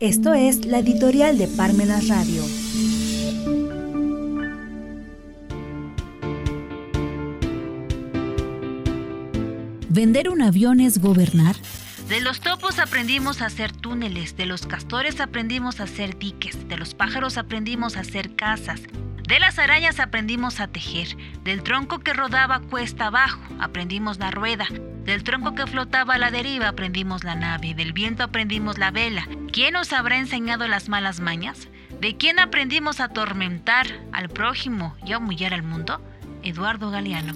Esto es la editorial de Parmenas Radio. ¿Vender un avión es gobernar? De los topos aprendimos a hacer túneles, de los castores aprendimos a hacer diques, de los pájaros aprendimos a hacer casas, de las arañas aprendimos a tejer, del tronco que rodaba cuesta abajo aprendimos la rueda, del tronco que flotaba a la deriva aprendimos la nave, del viento aprendimos la vela. ¿Quién nos habrá enseñado las malas mañas? ¿De quién aprendimos a atormentar al prójimo y a humillar al mundo? Eduardo Galeano.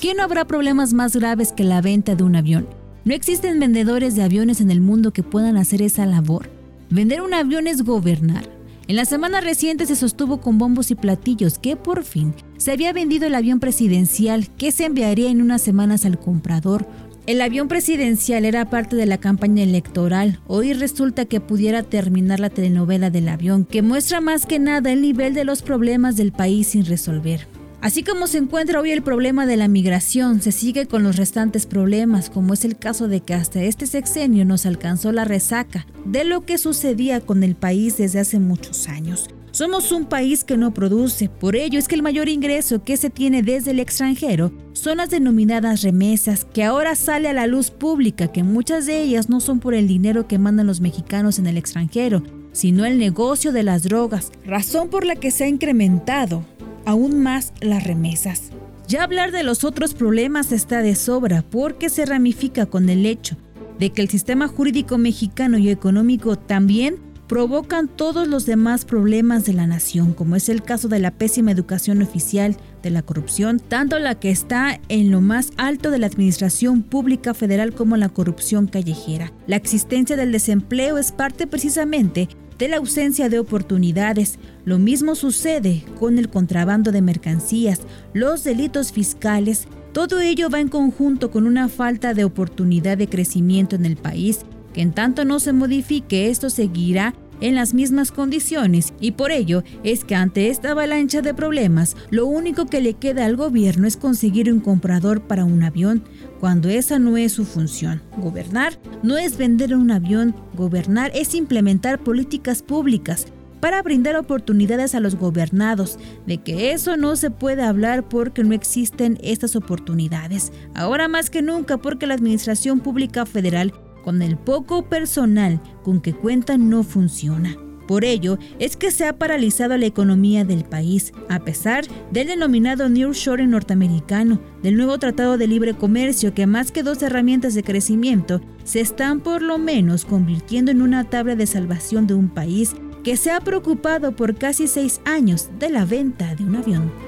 ¿Quién no habrá problemas más graves que la venta de un avión? No existen vendedores de aviones en el mundo que puedan hacer esa labor. Vender un avión es gobernar. En la semana reciente se sostuvo con bombos y platillos que por fin se había vendido el avión presidencial que se enviaría en unas semanas al comprador. El avión presidencial era parte de la campaña electoral. Hoy resulta que pudiera terminar la telenovela del avión, que muestra más que nada el nivel de los problemas del país sin resolver. Así como se encuentra hoy el problema de la migración, se sigue con los restantes problemas, como es el caso de que hasta este sexenio nos alcanzó la resaca de lo que sucedía con el país desde hace muchos años. Somos un país que no produce, por ello es que el mayor ingreso que se tiene desde el extranjero son las denominadas remesas, que ahora sale a la luz pública, que muchas de ellas no son por el dinero que mandan los mexicanos en el extranjero, sino el negocio de las drogas, razón por la que se ha incrementado aún más las remesas. Ya hablar de los otros problemas está de sobra porque se ramifica con el hecho de que el sistema jurídico mexicano y económico también provocan todos los demás problemas de la nación, como es el caso de la pésima educación oficial, de la corrupción, tanto la que está en lo más alto de la administración pública federal como la corrupción callejera. La existencia del desempleo es parte precisamente de la ausencia de oportunidades. Lo mismo sucede con el contrabando de mercancías, los delitos fiscales. Todo ello va en conjunto con una falta de oportunidad de crecimiento en el país, que en tanto no se modifique esto seguirá en las mismas condiciones y por ello es que ante esta avalancha de problemas, lo único que le queda al gobierno es conseguir un comprador para un avión, cuando esa no es su función. Gobernar no es vender un avión, gobernar es implementar políticas públicas para brindar oportunidades a los gobernados. De que eso no se puede hablar porque no existen estas oportunidades. Ahora más que nunca porque la Administración Pública Federal con el poco personal con que cuentan no funciona. Por ello es que se ha paralizado la economía del país, a pesar del denominado Nearshoring norteamericano, del nuevo Tratado de Libre Comercio que más que dos herramientas de crecimiento, se están por lo menos convirtiendo en una tabla de salvación de un país que se ha preocupado por casi seis años de la venta de un avión.